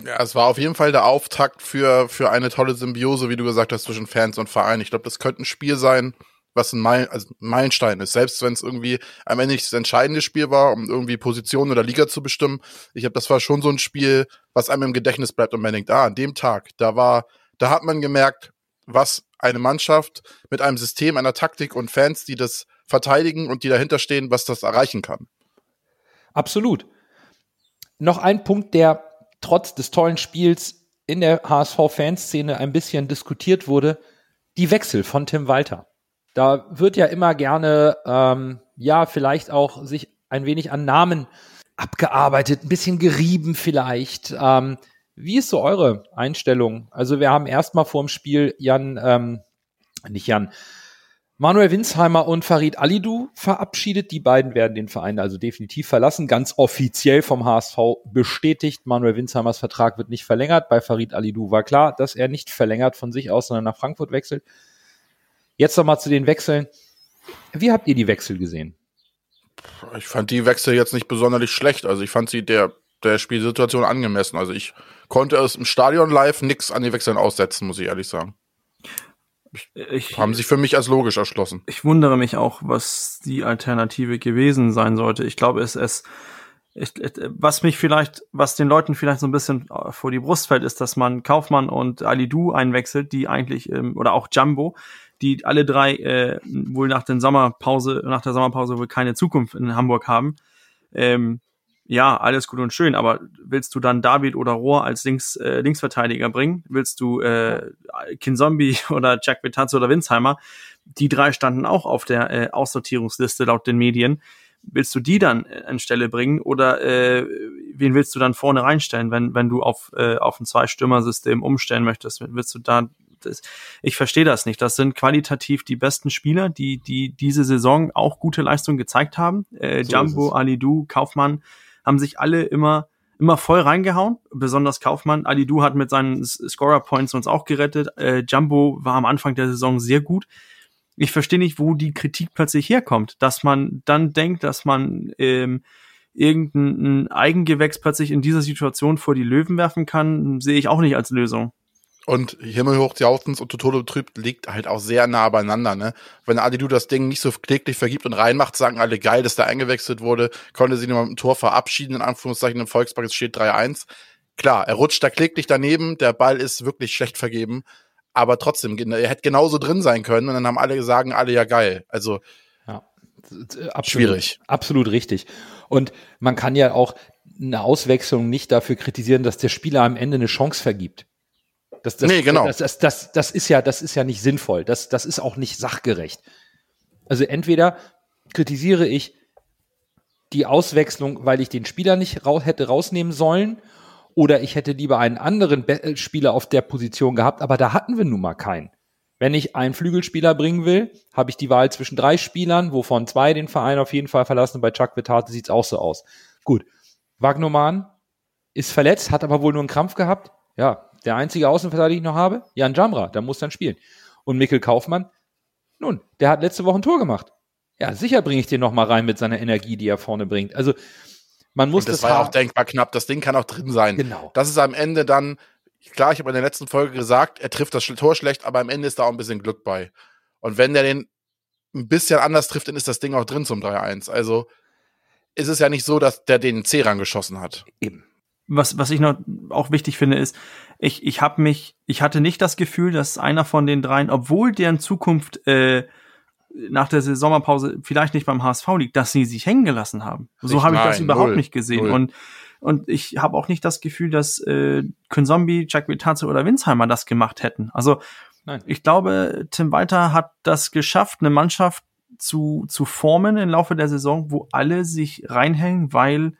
Ja, es war auf jeden Fall der Auftakt für, für eine tolle Symbiose, wie du gesagt hast, zwischen Fans und Verein. Ich glaube, das könnte ein Spiel sein, was ein, Meil, also ein Meilenstein ist. Selbst wenn es irgendwie am Ende nicht das entscheidende Spiel war, um irgendwie Position oder Liga zu bestimmen. Ich habe, das war schon so ein Spiel, was einem im Gedächtnis bleibt und man denkt, ah, an dem Tag, da war, da hat man gemerkt, was eine Mannschaft mit einem System, einer Taktik und Fans, die das verteidigen und die dahinter stehen, was das erreichen kann. Absolut. Noch ein Punkt, der trotz des tollen Spiels in der HSV-Fanszene ein bisschen diskutiert wurde, die Wechsel von Tim Walter. Da wird ja immer gerne, ähm, ja, vielleicht auch sich ein wenig an Namen abgearbeitet, ein bisschen gerieben vielleicht. Ähm, wie ist so eure Einstellung? Also wir haben erstmal vor dem Spiel Jan, ähm, nicht Jan, Manuel Winsheimer und Farid Alidou verabschiedet. Die beiden werden den Verein also definitiv verlassen. Ganz offiziell vom HSV bestätigt. Manuel Winsheimers Vertrag wird nicht verlängert. Bei Farid Alidou war klar, dass er nicht verlängert von sich aus, sondern nach Frankfurt wechselt. Jetzt nochmal zu den Wechseln. Wie habt ihr die Wechsel gesehen? Ich fand die Wechsel jetzt nicht besonders schlecht. Also ich fand sie der, der Spielsituation angemessen. Also ich konnte es im Stadion live nichts an die Wechseln aussetzen, muss ich ehrlich sagen. Ich, ich, haben sich für mich als logisch erschlossen. Ich wundere mich auch, was die Alternative gewesen sein sollte. Ich glaube, es, es ich, was mich vielleicht, was den Leuten vielleicht so ein bisschen vor die Brust fällt, ist, dass man Kaufmann und Alidu einwechselt, die eigentlich, oder auch Jumbo, die alle drei äh, wohl nach der Sommerpause, nach der Sommerpause wohl keine Zukunft in Hamburg haben. Ähm, ja, alles gut und schön, aber willst du dann David oder Rohr als Links, äh, Linksverteidiger bringen? Willst du äh, Kinzombie oder Jack Betazzo oder Winsheimer? Die drei standen auch auf der äh, Aussortierungsliste laut den Medien. Willst du die dann äh, anstelle bringen oder äh, wen willst du dann vorne reinstellen, wenn, wenn du auf, äh, auf ein Zwei-Stürmer-System umstellen möchtest? Willst du da ich verstehe das nicht. Das sind qualitativ die besten Spieler, die, die diese Saison auch gute Leistungen gezeigt haben. Äh, so Jumbo, Alidu, Kaufmann haben sich alle immer immer voll reingehauen, besonders Kaufmann. Alidu hat mit seinen Scorer Points uns auch gerettet. Äh, Jumbo war am Anfang der Saison sehr gut. Ich verstehe nicht, wo die Kritik plötzlich herkommt, dass man dann denkt, dass man ähm, irgendein Eigengewächs plötzlich in dieser Situation vor die Löwen werfen kann, sehe ich auch nicht als Lösung. Und Himmelhoch Jautens und Totolo betrübt liegt halt auch sehr nah beieinander, ne? Wenn Adidu das Ding nicht so kläglich vergibt und reinmacht, sagen alle geil, dass der eingewechselt wurde, konnte sie nur mit dem Tor verabschieden, in Anführungszeichen im Volkspark, es steht 3-1. Klar, er rutscht da kläglich daneben, der Ball ist wirklich schlecht vergeben, aber trotzdem, er hätte genauso drin sein können und dann haben alle gesagt, alle ja geil. Also, ja, absolut, schwierig. Absolut richtig. Und man kann ja auch eine Auswechslung nicht dafür kritisieren, dass der Spieler am Ende eine Chance vergibt. Das, das, nee, genau. Das, das, das, das, ist ja, das ist ja nicht sinnvoll. Das, das ist auch nicht sachgerecht. Also entweder kritisiere ich die Auswechslung, weil ich den Spieler nicht ra hätte rausnehmen sollen, oder ich hätte lieber einen anderen Be äh, Spieler auf der Position gehabt, aber da hatten wir nun mal keinen. Wenn ich einen Flügelspieler bringen will, habe ich die Wahl zwischen drei Spielern, wovon zwei den Verein auf jeden Fall verlassen. Bei Chuck Vitate sieht's auch so aus. Gut. Wagnoman ist verletzt, hat aber wohl nur einen Krampf gehabt. Ja, der einzige Außenverteidiger, den ich noch habe, Jan Jamra, der muss dann spielen. Und Mikkel Kaufmann, nun, der hat letzte Woche ein Tor gemacht. Ja, sicher bringe ich den noch mal rein mit seiner Energie, die er vorne bringt. Also man muss Und das, das war auch denkbar knapp. Das Ding kann auch drin sein. Genau. Das ist am Ende dann, klar, ich habe in der letzten Folge gesagt, er trifft das Tor schlecht, aber am Ende ist da auch ein bisschen Glück bei. Und wenn der den ein bisschen anders trifft, dann ist das Ding auch drin zum 3-1. Also ist es ja nicht so, dass der den C rangeschossen hat. Eben. Was, was ich noch auch wichtig finde, ist, ich, ich habe mich, ich hatte nicht das Gefühl, dass einer von den dreien, obwohl deren Zukunft äh, nach der Sommerpause vielleicht nicht beim HSV liegt, dass sie sich hängen gelassen haben. So habe ich das überhaupt null, nicht gesehen. null. Und und ich habe auch nicht das Gefühl, dass äh, Konzombi, Jack Vitazzo oder Winsheimer das gemacht hätten. Also Nein. ich glaube, Tim Walter hat das geschafft, eine Mannschaft zu, zu formen im Laufe der Saison, wo alle sich reinhängen, weil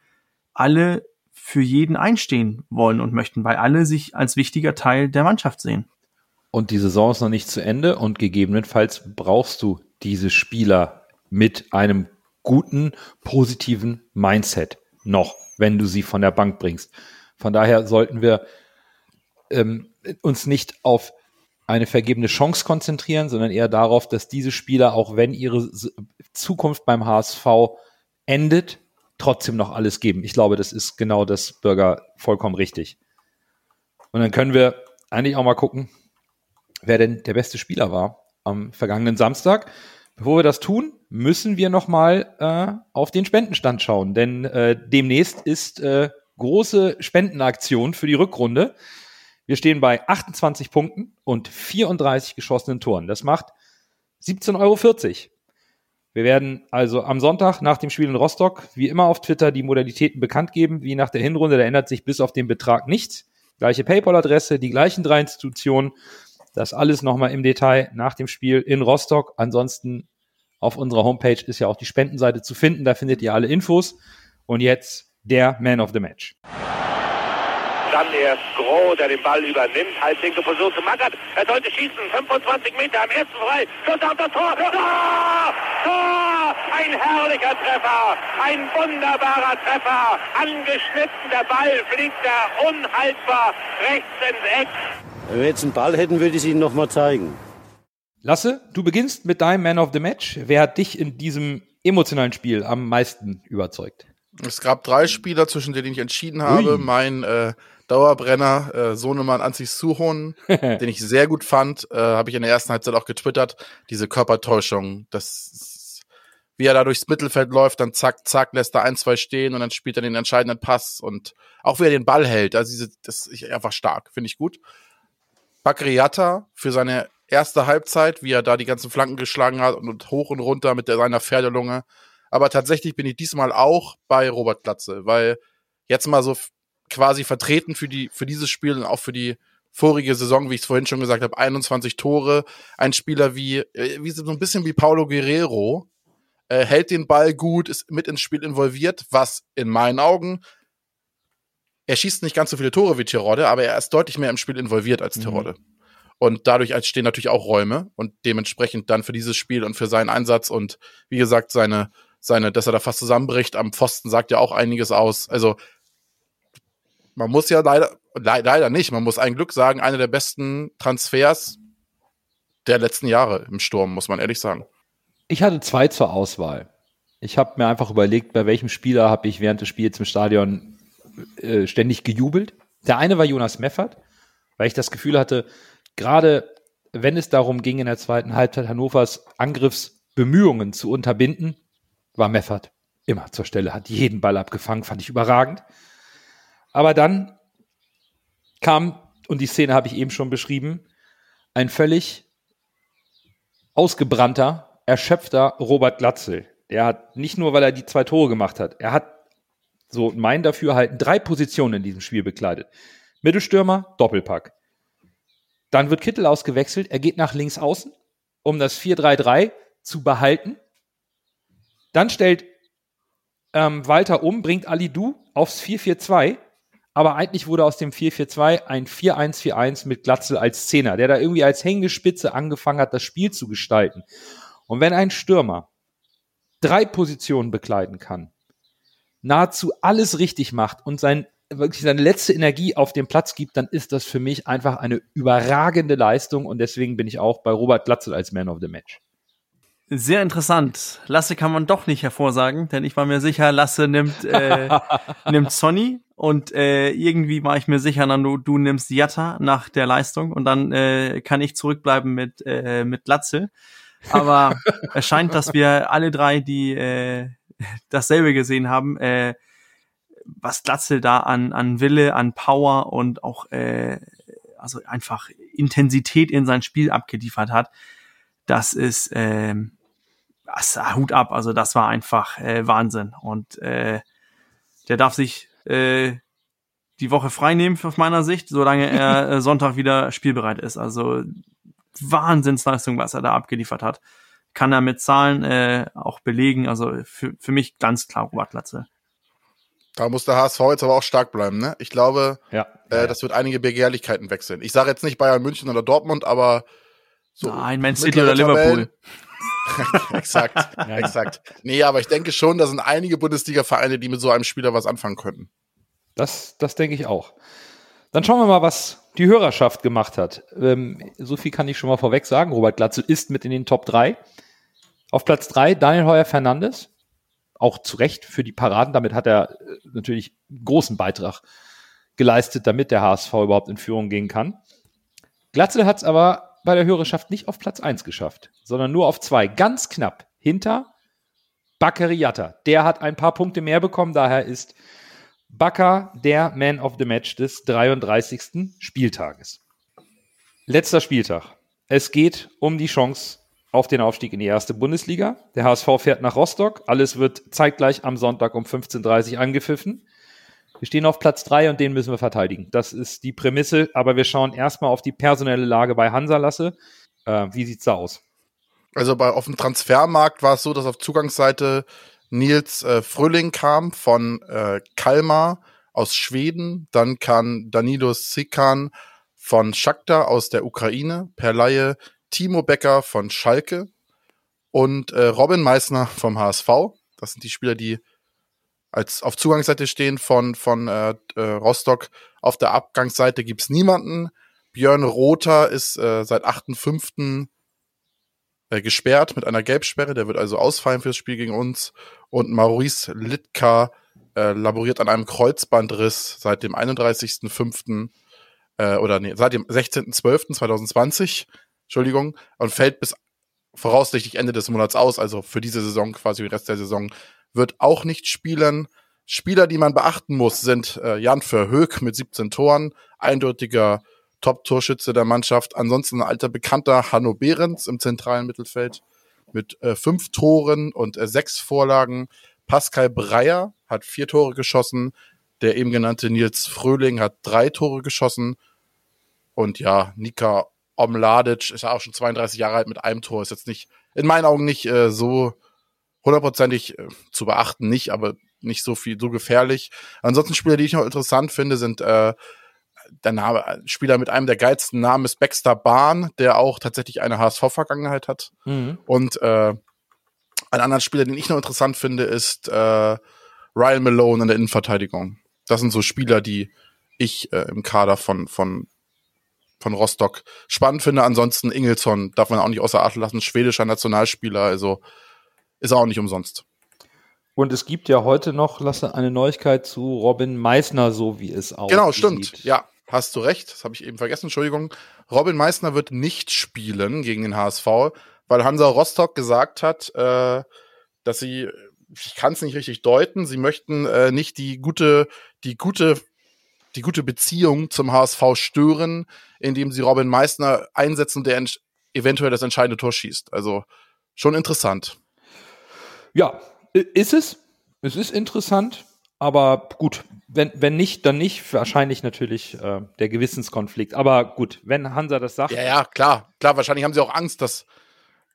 alle für jeden einstehen wollen und möchten, weil alle sich als wichtiger Teil der Mannschaft sehen. Und die Saison ist noch nicht zu Ende und gegebenenfalls brauchst du diese Spieler mit einem guten, positiven Mindset noch, wenn du sie von der Bank bringst. Von daher sollten wir ähm, uns nicht auf eine vergebene Chance konzentrieren, sondern eher darauf, dass diese Spieler, auch wenn ihre Zukunft beim HSV endet, trotzdem noch alles geben. Ich glaube, das ist genau das Bürger vollkommen richtig. Und dann können wir eigentlich auch mal gucken, wer denn der beste Spieler war am vergangenen Samstag. Bevor wir das tun, müssen wir noch mal äh, auf den Spendenstand schauen, denn äh, demnächst ist äh, große Spendenaktion für die Rückrunde. Wir stehen bei 28 Punkten und 34 geschossenen Toren. Das macht 17,40 Euro. Wir werden also am Sonntag nach dem Spiel in Rostock wie immer auf Twitter die Modalitäten bekannt geben, wie nach der Hinrunde. Da ändert sich bis auf den Betrag nichts. Gleiche PayPal-Adresse, die gleichen drei Institutionen. Das alles nochmal im Detail nach dem Spiel in Rostock. Ansonsten auf unserer Homepage ist ja auch die Spendenseite zu finden. Da findet ihr alle Infos. Und jetzt der Man of the Match. Dann erst Groh, der den Ball übernimmt. Halblinke Position zu Mackert. Er sollte schießen. 25 Meter am ersten frei. Schuss auf das Tor. Tor! Tor! Ein herrlicher Treffer. Ein wunderbarer Treffer. Angeschnitten. Der Ball fliegt da unhaltbar rechts ins Eck. Wenn wir jetzt einen Ball hätten, würde ich es Ihnen noch mal zeigen. Lasse, du beginnst mit deinem Man of the Match. Wer hat dich in diesem emotionalen Spiel am meisten überzeugt? Es gab drei Spieler, zwischen denen ich entschieden habe. Ui. Mein äh, Dauerbrenner, äh, Sohnemann Anzis Suhon, den ich sehr gut fand, äh, habe ich in der ersten Halbzeit auch getwittert. Diese Körpertäuschung, das wie er da durchs Mittelfeld läuft, dann zack, zack, lässt er ein, zwei stehen und dann spielt er den entscheidenden Pass und auch wie er den Ball hält, also diese, das ist einfach stark, finde ich gut. Bakriata für seine erste Halbzeit, wie er da die ganzen Flanken geschlagen hat und hoch und runter mit der, seiner Pferdelunge. Aber tatsächlich bin ich diesmal auch bei Robert Glatze, weil jetzt mal so quasi vertreten für die für dieses Spiel und auch für die vorige Saison, wie ich es vorhin schon gesagt habe, 21 Tore, ein Spieler wie äh, wie so ein bisschen wie Paulo Guerrero, äh, hält den Ball gut, ist mit ins Spiel involviert, was in meinen Augen er schießt nicht ganz so viele Tore wie Tirode, aber er ist deutlich mehr im Spiel involviert als Tirode. Und dadurch entstehen natürlich auch Räume und dementsprechend dann für dieses Spiel und für seinen Einsatz und wie gesagt, seine, seine, dass er da fast zusammenbricht am Pfosten sagt ja auch einiges aus. Also man muss ja leider, le leider nicht, man muss ein Glück sagen, einer der besten Transfers der letzten Jahre im Sturm, muss man ehrlich sagen. Ich hatte zwei zur Auswahl. Ich habe mir einfach überlegt, bei welchem Spieler habe ich während des Spiels im Stadion äh, ständig gejubelt. Der eine war Jonas Meffert, weil ich das Gefühl hatte, gerade wenn es darum ging, in der zweiten Halbzeit Hannovers Angriffsbemühungen zu unterbinden, war Meffert immer zur Stelle, hat jeden Ball abgefangen, fand ich überragend. Aber dann kam, und die Szene habe ich eben schon beschrieben, ein völlig ausgebrannter, erschöpfter Robert Glatzel. Der hat nicht nur, weil er die zwei Tore gemacht hat, er hat so mein Dafürhalten drei Positionen in diesem Spiel bekleidet. Mittelstürmer, Doppelpack. Dann wird Kittel ausgewechselt, er geht nach links außen, um das 4-3-3 zu behalten. Dann stellt ähm, Walter um, bringt Ali Du aufs 4-4-2, aber eigentlich wurde aus dem 4-4-2 ein 4-1-4-1 mit Glatzel als Zehner, der da irgendwie als hängende Spitze angefangen hat, das Spiel zu gestalten. Und wenn ein Stürmer drei Positionen bekleiden kann, nahezu alles richtig macht und sein, wirklich seine letzte Energie auf den Platz gibt, dann ist das für mich einfach eine überragende Leistung und deswegen bin ich auch bei Robert Glatzel als Man of the Match. Sehr interessant. Lasse kann man doch nicht hervorsagen, denn ich war mir sicher, Lasse nimmt, äh, nimmt Sonny und äh, irgendwie war ich mir sicher, dann du, nimmst Jatta nach der Leistung und dann äh, kann ich zurückbleiben mit, äh, mit Latze. Aber es scheint, dass wir alle drei, die äh, dasselbe gesehen haben, äh, was Glatzel da an, an Wille, an Power und auch äh, also einfach Intensität in sein Spiel abgeliefert hat, das ist äh, das, Hut ab. Also das war einfach äh, Wahnsinn. Und äh, der darf sich äh, die Woche frei nehmen aus meiner Sicht, solange er äh, Sonntag wieder spielbereit ist. Also Wahnsinnsleistung, was er da abgeliefert hat. Kann er mit Zahlen äh, auch belegen. Also für, für mich ganz klar Robert Glatze. Da muss der HSV jetzt aber auch stark bleiben, ne? Ich glaube, Ja. äh, das wird einige Begehrlichkeiten wechseln. Ich sage jetzt nicht Bayern München oder Dortmund, aber so Nein, Man City oder Liverpool. Exakt, exakt. Nee, aber ich denke schon, da sind einige Bundesliga-Vereine, die mit so einem Spieler was anfangen könnten. Das, das denke ich auch. Dann schauen wir mal, was die Hörerschaft gemacht hat. Ähm, so viel kann ich schon mal vorweg sagen. Robert Glatzel ist mit in den Top 3. Auf Platz 3 Daniel Heuer Fernandes. Auch zu Recht für die Paraden. Damit hat er äh, natürlich großen Beitrag geleistet, damit der HSV überhaupt in Führung gehen kann. Glatzel hat es aber bei der Hörerschaft nicht auf Platz 1 geschafft, sondern nur auf 2. Ganz knapp hinter Bakary Yatta. Der hat ein paar Punkte mehr bekommen, daher ist Bakker der Man of the Match des 33. Spieltages. Letzter Spieltag. Es geht um die Chance auf den Aufstieg in die erste Bundesliga. Der HSV fährt nach Rostock. Alles wird zeitgleich am Sonntag um 15.30 Uhr angepfiffen. Wir stehen auf Platz 3 und den müssen wir verteidigen. Das ist die Prämisse, aber wir schauen erstmal auf die personelle Lage bei Hansa Lasse. Äh, wie sieht's da aus? Also bei auf dem Transfermarkt war es so, dass auf Zugangsseite Nils äh, Fröhling kam von äh, Kalmar aus Schweden. Dann kann Danilo Sikan von Shakhtar aus der Ukraine per Laie, Timo Becker von Schalke und äh, Robin Meissner vom HSV. Das sind die Spieler, die als auf Zugangsseite stehen von, von äh, äh, Rostock. Auf der Abgangsseite gibt's niemanden. Björn Rother ist äh, seit 8.5 äh, gesperrt mit einer Gelbsperre. Der wird also ausfallen fürs Spiel gegen uns. Und Maurice Litka äh, laboriert an einem Kreuzbandriss seit dem 31.05. Äh, oder nee, seit dem 16.12.2020, Entschuldigung, und fällt bis voraussichtlich Ende des Monats aus, also für diese Saison, quasi den Rest der Saison, wird auch nicht spielen. Spieler, die man beachten muss, sind äh, Jan Verhoek mit 17 Toren, eindeutiger Top-Torschütze der Mannschaft. Ansonsten ein alter Bekannter Hanno Behrens im zentralen Mittelfeld mit äh, fünf Toren und äh, sechs Vorlagen. Pascal Breyer hat vier Tore geschossen. Der eben genannte Nils Fröhling hat drei Tore geschossen. Und ja, Nika Omladic ist ja auch schon 32 Jahre alt mit einem Tor. Ist jetzt nicht, in meinen Augen nicht äh, so hundertprozentig äh, zu beachten, nicht, aber nicht so viel, so gefährlich. Ansonsten Spieler, die ich noch interessant finde, sind äh, der Name, Spieler mit einem der geilsten Namen ist Baxter Bahn, der auch tatsächlich eine HSV-Vergangenheit hat. Und äh, ein anderer Spieler, den ich noch interessant finde, ist äh, Ryan Malone in der Innenverteidigung. Das sind so Spieler, die ich äh, im Kader von, von, von Rostock spannend finde. Ansonsten Ingelsson darf man auch nicht außer Acht lassen, schwedischer Nationalspieler, also ist auch nicht umsonst. Und es gibt ja heute noch, Lasse, eine Neuigkeit zu Robin Meissner, so wie es aussieht. Genau, stimmt. Ja, hast du recht. Das habe ich eben vergessen. Entschuldigung. Robin Meissner wird nicht spielen gegen den HSV, weil Hansa Rostock gesagt hat, äh, dass sie, ich kann es nicht richtig deuten, sie möchten äh, nicht die gute, die gute, die gute Beziehung zum HSV stören, indem sie Robin Meissner einsetzen, der ent- eventuell das entscheidende Tor schießt. Also schon interessant. Ja, ist es. Es ist interessant, aber gut, wenn, wenn nicht, dann nicht. Wahrscheinlich natürlich äh, der Gewissenskonflikt. Aber gut, wenn Hansa das sagt, Ja, ja, klar, klar. Wahrscheinlich haben sie auch Angst, dass,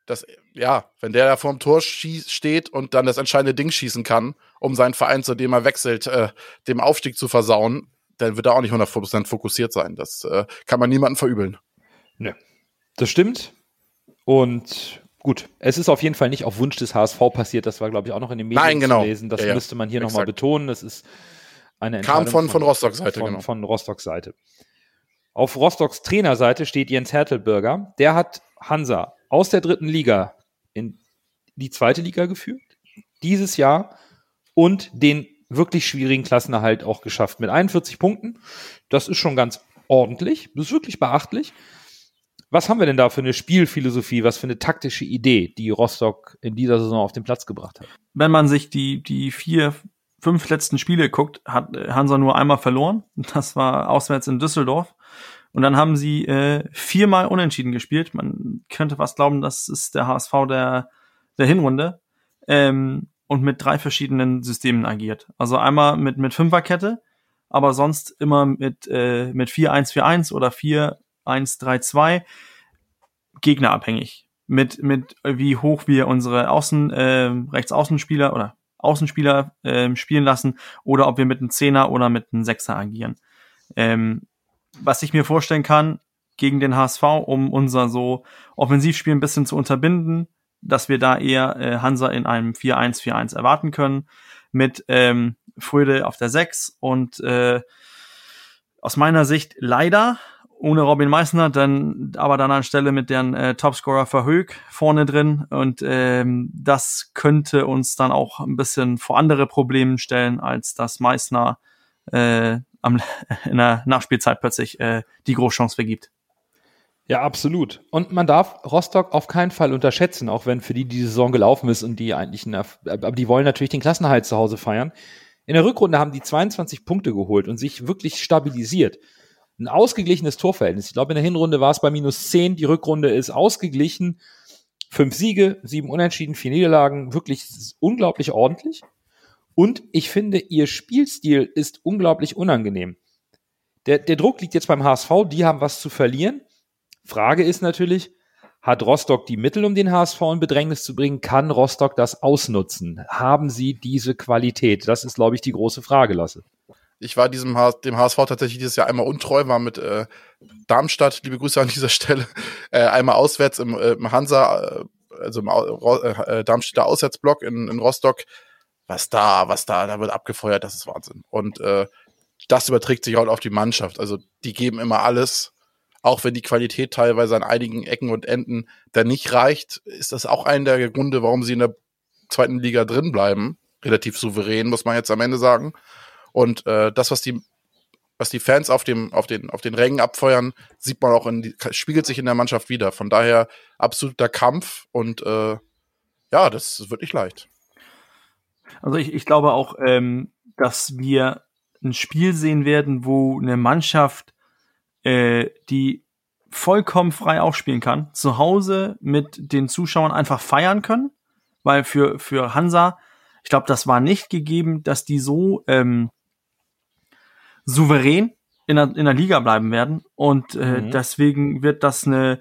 dass ja, wenn der da vorm Tor schieß, steht und dann das entscheidende Ding schießen kann, um seinen Verein, zu dem er wechselt, äh, dem Aufstieg zu versauen, dann wird er auch nicht 100% fokussiert sein. Das äh, kann man niemandem verübeln. ne, das stimmt. Und gut, es ist auf jeden Fall nicht auf Wunsch des HSV passiert. Das war, glaube ich, auch noch in den Medien Nein, genau. zu lesen. Das Ja, müsste man hier nochmal betonen. Das ist eine Kam Entscheidung von, von Rostocks Seite, von, genau. von Rostocks Seite. Auf Rostocks Trainerseite steht Jens Hertelberger. Der hat Hansa aus der dritten Liga in die zweite Liga geführt, dieses Jahr und den wirklich schwierigen Klassenerhalt auch geschafft mit 41 Punkten. Das ist schon ganz ordentlich, das ist wirklich beachtlich. Was haben wir denn da für eine Spielphilosophie, was für eine taktische Idee, die Rostock in dieser Saison auf den Platz gebracht hat? Wenn man sich die, die vier, fünf letzten Spiele guckt, hat Hansa nur einmal verloren. Das war auswärts in Düsseldorf. Und dann haben sie äh, viermal unentschieden gespielt. Man könnte fast glauben, das ist der HSV der, der Hinrunde. Ähm, und mit drei verschiedenen Systemen agiert. Also einmal mit, mit Fünferkette, aber sonst immer mit, äh, mit 4-1-4-1 oder 4-1-3-2 gegnerabhängig. Mit, mit wie hoch wir unsere Außen, äh, Rechtsaußenspieler oder Außenspieler äh, spielen lassen oder ob wir mit einem Zehner oder mit einem Sechser agieren. Ähm, was ich mir vorstellen kann, gegen den HSV, um unser so Offensivspiel ein bisschen zu unterbinden, dass wir da eher äh, Hansa in einem 4-1-4-1 erwarten können, mit ähm, Fröde auf der 6 und äh, aus meiner Sicht leider ohne Robin Meissner, dann aber dann anstelle mit deren äh, Topscorer Verhoek vorne drin und ähm, das könnte uns dann auch ein bisschen vor andere Probleme stellen, als dass Meissner äh, am, in der Nachspielzeit plötzlich äh, die Großchance vergibt. Ja, absolut. Und man darf Rostock auf keinen Fall unterschätzen, auch wenn für die die Saison gelaufen ist und die eigentlich, eine, aber die wollen natürlich den Klassenhalt zu Hause feiern. In der Rückrunde haben die 22 Punkte geholt und sich wirklich stabilisiert. Ein ausgeglichenes Torverhältnis. Ich glaube, in der Hinrunde war es bei minus 10. Die Rückrunde ist ausgeglichen. Fünf Siege, sieben Unentschieden, vier Niederlagen. Wirklich unglaublich ordentlich. Und ich finde, ihr Spielstil ist unglaublich unangenehm. Der, der Druck liegt jetzt beim HSV. Die haben was zu verlieren. Frage ist natürlich, hat Rostock die Mittel, um den HSV in Bedrängnis zu bringen? Kann Rostock das ausnutzen? Haben sie diese Qualität? Das ist, glaube ich, die große Frage, Lasse. Ich war diesem dem HSV tatsächlich dieses Jahr einmal untreu, war mit äh, Darmstadt, liebe Grüße an dieser Stelle, äh, einmal auswärts im, äh, im Hansa, äh, also im äh, Darmstädter Auswärtsblock in, in Rostock. Was da, was da, da wird abgefeuert, das ist Wahnsinn. Und äh, das überträgt sich auch auf die Mannschaft. Also die geben immer alles auch wenn die Qualität teilweise an einigen Ecken und Enden da nicht reicht, ist das auch einer der Gründe, warum sie in der zweiten Liga drin bleiben. Relativ souverän, muss man jetzt am Ende sagen. Und äh, das, was die, was die Fans auf, dem, auf, den, auf den Rängen abfeuern, sieht man auch in die, spiegelt sich in der Mannschaft wieder. Von daher absoluter Kampf und äh, ja, das wird nicht leicht. Also ich, ich glaube auch, ähm, dass wir ein Spiel sehen werden, wo eine Mannschaft äh, die vollkommen frei aufspielen kann, zu Hause mit den Zuschauern einfach feiern können, weil für, für Hansa, ich glaube, das war nicht gegeben, dass die so ähm, souverän in der, in der Liga bleiben werden und äh, mhm. deswegen wird das eine,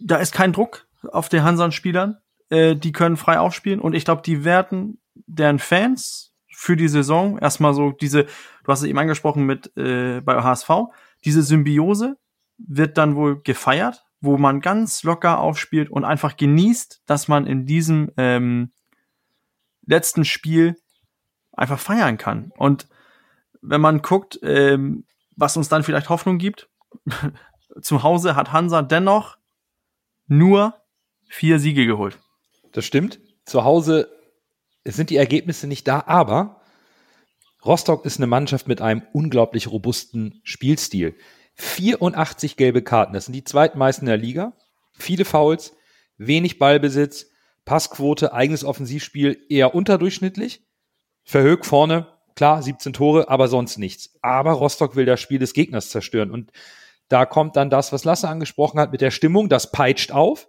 da ist kein Druck auf den Hansa-Spielern, äh, die können frei aufspielen und ich glaube, die werden deren Fans für die Saison erstmal so diese, du hast es eben angesprochen mit äh, bei HSV, diese Symbiose wird dann wohl gefeiert, wo man ganz locker aufspielt und einfach genießt, dass man in diesem ähm, letzten Spiel einfach feiern kann. Und wenn man guckt, ähm, was uns dann vielleicht Hoffnung gibt, zu Hause hat Hansa dennoch nur vier Siege geholt. Das stimmt. Zu Hause sind die Ergebnisse nicht da, aber Rostock ist eine Mannschaft mit einem unglaublich robusten Spielstil. 84 gelbe Karten, das sind die zweitmeisten der Liga. Viele Fouls, wenig Ballbesitz, Passquote, eigenes Offensivspiel eher unterdurchschnittlich. Verhög vorne, klar, 17 Tore, aber sonst nichts. Aber Rostock will das Spiel des Gegners zerstören. Und da kommt dann das, was Lasse angesprochen hat mit der Stimmung, das peitscht auf.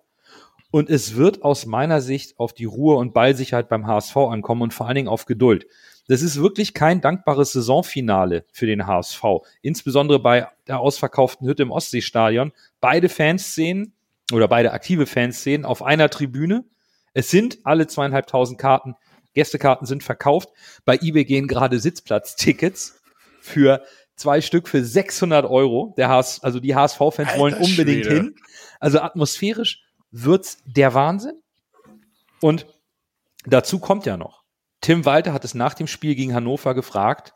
Und es wird aus meiner Sicht auf die Ruhe und Ballsicherheit beim HSV ankommen und vor allen Dingen auf Geduld. Das ist wirklich kein dankbares Saisonfinale für den HSV. Insbesondere bei der ausverkauften Hütte im Ostseestadion. Beide Fanszenen oder beide aktive Fanszenen auf einer Tribüne. Es sind alle zweieinhalbtausend Karten. Gästekarten sind verkauft. Bei eBay gehen gerade Sitzplatztickets für zwei Stück für 600 Euro. Der HS, also die HSV-Fans wollen unbedingt Schwede. hin. Also atmosphärisch wird's der Wahnsinn. Und dazu kommt ja noch, Tim Walter hat es nach dem Spiel gegen Hannover gefragt,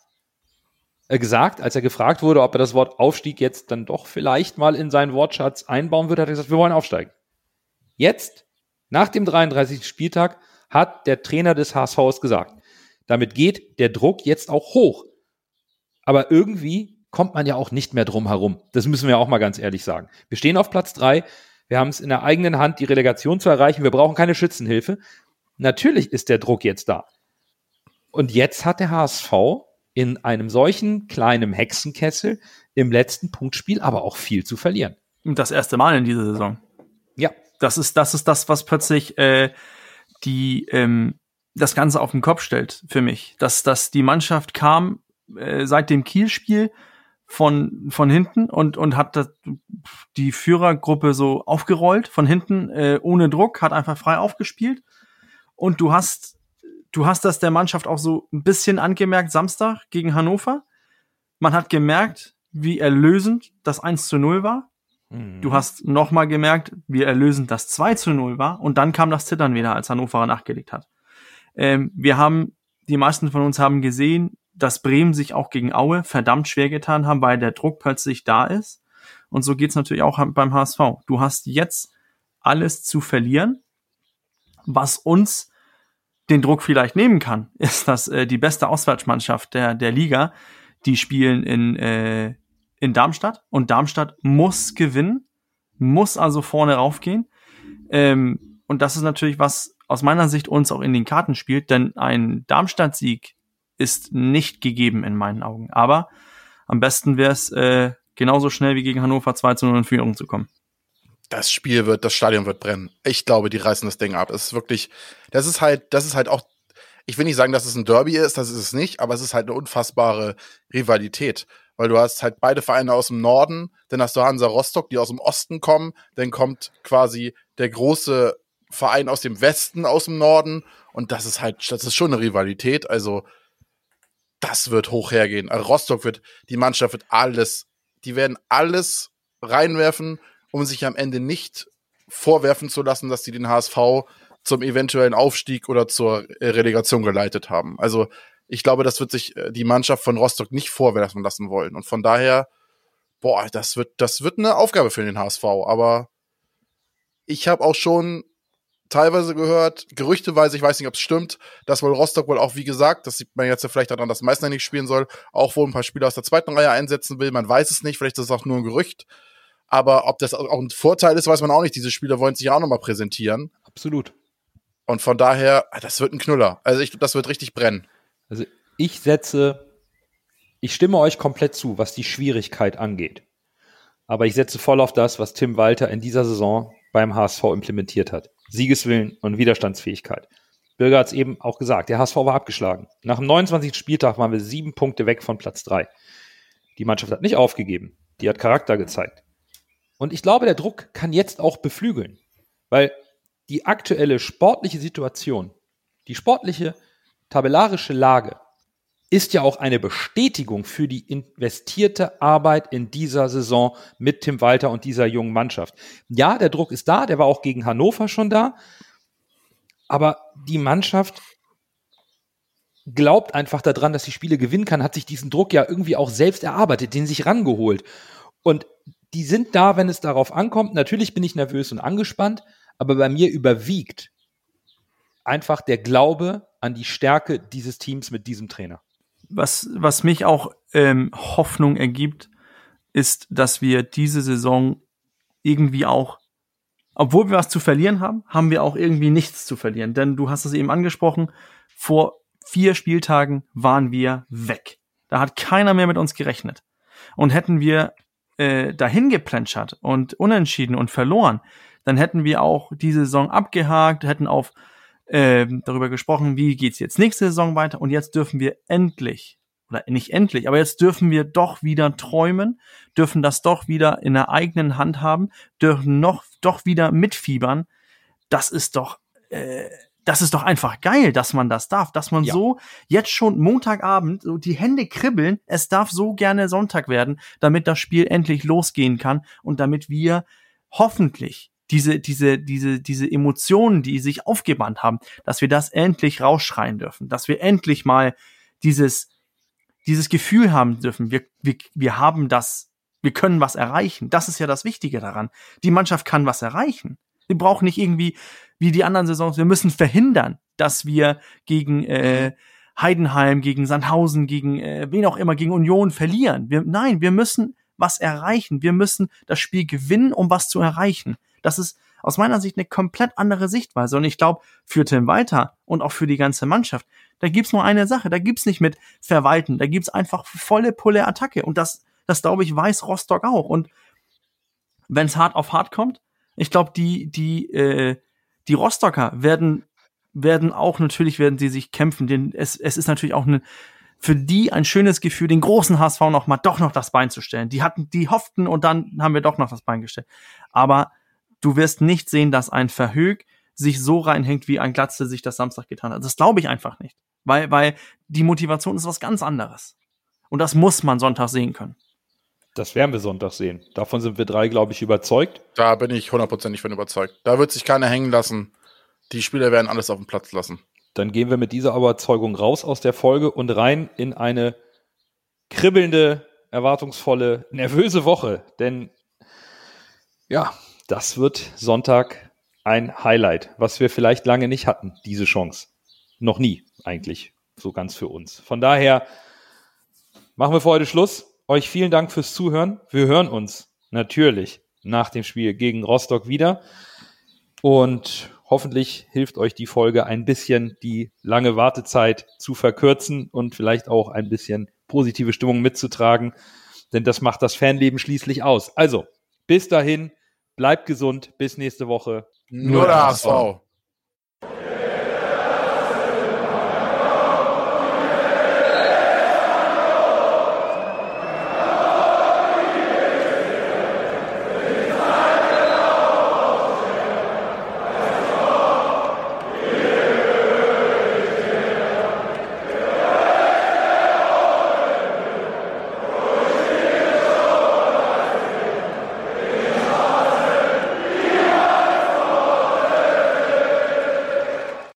äh, gesagt, als er gefragt wurde, ob er das Wort Aufstieg jetzt dann doch vielleicht mal in seinen Wortschatz einbauen würde, hat er gesagt, wir wollen aufsteigen. Jetzt Nach dem 33. Spieltag hat der Trainer des HSVs gesagt, damit geht der Druck jetzt auch hoch. Aber irgendwie kommt man ja auch nicht mehr drum herum. Das müssen wir auch mal ganz ehrlich sagen. Wir stehen auf Platz drei. Wir haben es in der eigenen Hand, die Relegation zu erreichen. Wir brauchen keine Schützenhilfe. Natürlich ist der Druck jetzt da. Und jetzt hat der HSV in einem solchen kleinen Hexenkessel im letzten Punktspiel aber auch viel zu verlieren. Das erste Mal in dieser Saison. Ja. Das ist, das ist das, was plötzlich äh, die ähm, das Ganze auf den Kopf stellt für mich. Dass, dass die Mannschaft kam äh, seit dem Kielspiel von, von hinten und, und hat das, die Führergruppe so aufgerollt von hinten, äh, ohne Druck, hat einfach frei aufgespielt. Und du hast, du hast das der Mannschaft auch so ein bisschen angemerkt, Samstag gegen Hannover. Man hat gemerkt, wie erlösend das 1 zu 0 war. Du Mhm. hast noch mal gemerkt, wie erlösend das 2 zu 0 war. Und dann kam das Zittern wieder, als Hannover nachgelegt hat. Ähm, wir haben, die meisten von uns haben gesehen, dass Bremen sich auch gegen Aue verdammt schwer getan haben, weil der Druck plötzlich da ist. Und so geht's natürlich auch beim HSV. Du hast jetzt alles zu verlieren, was uns den Druck vielleicht nehmen kann, ist, dass äh, die beste Auswärtsmannschaft der, der Liga, die spielen in, äh, in Darmstadt und Darmstadt muss gewinnen, muss also vorne raufgehen. Ähm, und das ist natürlich was aus meiner Sicht uns auch in den Karten spielt, denn ein Darmstadt-Sieg ist nicht gegeben in meinen Augen. Aber am besten wäre es, äh, genauso schnell wie gegen Hannover 2 zu 0 in Führung zu kommen. das Spiel wird, das Stadion wird brennen. Ich glaube, die reißen das Ding ab. Es ist wirklich, das ist halt, das ist halt auch, ich will nicht sagen, dass es ein Derby ist, das ist es nicht, aber es ist halt eine unfassbare Rivalität. Weil du hast halt beide Vereine aus dem Norden, dann hast du Hansa Rostock, die aus dem Osten kommen, dann kommt quasi der große Verein aus dem Westen, aus dem Norden und das ist halt, das ist schon eine Rivalität, also das wird hoch hergehen. Also Rostock wird, die Mannschaft wird alles, die werden alles reinwerfen, um sich am Ende nicht vorwerfen zu lassen, dass sie den HSV zum eventuellen Aufstieg oder zur äh, Relegation geleitet haben. Also ich glaube, das wird sich äh, die Mannschaft von Rostock nicht vorwerfen lassen wollen. Und von daher, boah, das wird, das wird eine Aufgabe für den HSV. Aber ich habe auch schon teilweise gehört, gerüchteweise, ich weiß nicht, ob es stimmt, dass wohl Rostock wohl auch, wie gesagt, das sieht man jetzt ja vielleicht daran, dass Meißner nicht spielen soll, auch wohl ein paar Spieler aus der zweiten Reihe einsetzen will. Man weiß es nicht, vielleicht ist es auch nur ein Gerücht. Aber ob das auch ein Vorteil ist, weiß man auch nicht. Diese Spieler wollen sich ja auch nochmal präsentieren. Absolut. Und von daher, ah, das wird ein Knüller. Also ich, das wird richtig brennen. Also ich setze, ich stimme euch komplett zu, was die Schwierigkeit angeht. Aber ich setze voll auf das, was Tim Walter in dieser Saison beim HSV implementiert hat. Siegeswillen und Widerstandsfähigkeit. Bürger hat es eben auch gesagt, der HSV war abgeschlagen. Nach dem 29. Spieltag waren wir sieben Punkte weg von Platz drei. Die Mannschaft hat nicht aufgegeben. Die hat Charakter gezeigt. Und ich glaube, der Druck kann jetzt auch beflügeln. Weil die aktuelle sportliche Situation, die sportliche tabellarische Lage ist ja auch eine Bestätigung für die investierte Arbeit in dieser Saison mit Tim Walter und dieser jungen Mannschaft. Ja, der Druck ist da, der war auch gegen Hannover schon da, aber die Mannschaft glaubt einfach daran, dass sie Spiele gewinnen kann, hat sich diesen Druck ja irgendwie auch selbst erarbeitet, den sich rangeholt. Und die sind da, wenn es darauf ankommt. Natürlich bin ich nervös und angespannt, aber bei mir überwiegt einfach der Glaube an die Stärke dieses Teams mit diesem Trainer. Was, was mich auch ähm, Hoffnung ergibt, ist, dass wir diese Saison irgendwie auch, obwohl wir was zu verlieren haben, haben wir auch irgendwie nichts zu verlieren. Denn du hast es eben angesprochen, vor vier Spieltagen waren wir weg. Da hat keiner mehr mit uns gerechnet. Und hätten wir äh, dahin geplätschert und unentschieden und verloren, dann hätten wir auch die Saison abgehakt, hätten auf ähm, darüber gesprochen, wie geht's jetzt nächste Saison weiter. Und jetzt dürfen wir endlich, oder nicht endlich, aber jetzt dürfen wir doch wieder träumen, dürfen das doch wieder in der eigenen Hand haben, dürfen noch doch wieder mitfiebern. Das ist doch, äh, das ist doch einfach geil, dass man das darf, dass man Ja. so jetzt schon Montagabend so die Hände kribbeln. Es darf so gerne Sonntag werden, damit das Spiel endlich losgehen kann und damit wir hoffentlich diese, diese, diese, diese Emotionen, die sich aufgebannt haben, dass wir das endlich rausschreien dürfen, dass wir endlich mal dieses, dieses Gefühl haben dürfen, wir, wir, wir haben das, wir können was erreichen. Das ist ja das Wichtige daran. Die Mannschaft kann was erreichen. Wir brauchen nicht irgendwie, wie die anderen Saisons, wir müssen verhindern, dass wir gegen äh, Heidenheim, gegen Sandhausen, gegen äh, wen auch immer, gegen Union verlieren. Wir, nein, wir müssen was erreichen. Wir müssen das Spiel gewinnen, um was zu erreichen. Das ist aus meiner Sicht eine komplett andere Sichtweise. Und ich glaube, für Tim Walter und auch für die ganze Mannschaft, da gibt's nur eine Sache. Da gibt's nicht mit Verwalten. Da gibt's einfach volle Pulle Attacke. Und das, das glaube ich, weiß Rostock auch. Und wenn's hart auf hart kommt, ich glaube, die, die, äh, die Rostocker werden, werden auch, natürlich werden sie sich kämpfen. Denn es, es ist natürlich auch eine, für die ein schönes Gefühl, den großen HSV noch mal doch noch das Bein zu stellen. Die hatten, die hofften und dann haben wir doch noch das Bein gestellt. Aber du wirst nicht sehen, dass ein Verhög sich so reinhängt, wie ein Glatze sich das Samstag getan hat. Das glaube ich einfach nicht. Weil, weil die Motivation ist was ganz anderes. Und das muss man Sonntag sehen können. Das werden wir Sonntag sehen. Davon sind wir drei, glaube ich, überzeugt. Da bin ich hundertprozentig von überzeugt. Da wird sich keiner hängen lassen. Die Spieler werden alles auf dem Platz lassen. Dann gehen wir mit dieser Überzeugung raus aus der Folge und rein in eine kribbelnde, erwartungsvolle, nervöse Woche. Denn ja, das wird Sonntag ein Highlight, was wir vielleicht lange nicht hatten, diese Chance. Noch nie eigentlich, so ganz für uns. Von daher machen wir für heute Schluss. Euch vielen Dank fürs Zuhören. Wir hören uns natürlich nach dem Spiel gegen Rostock wieder. Und hoffentlich hilft euch die Folge ein bisschen, die lange Wartezeit zu verkürzen und vielleicht auch ein bisschen positive Stimmung mitzutragen. Denn das macht das Fanleben schließlich aus. Also, bis dahin, bleibt gesund, bis nächste Woche. Nur der HSV.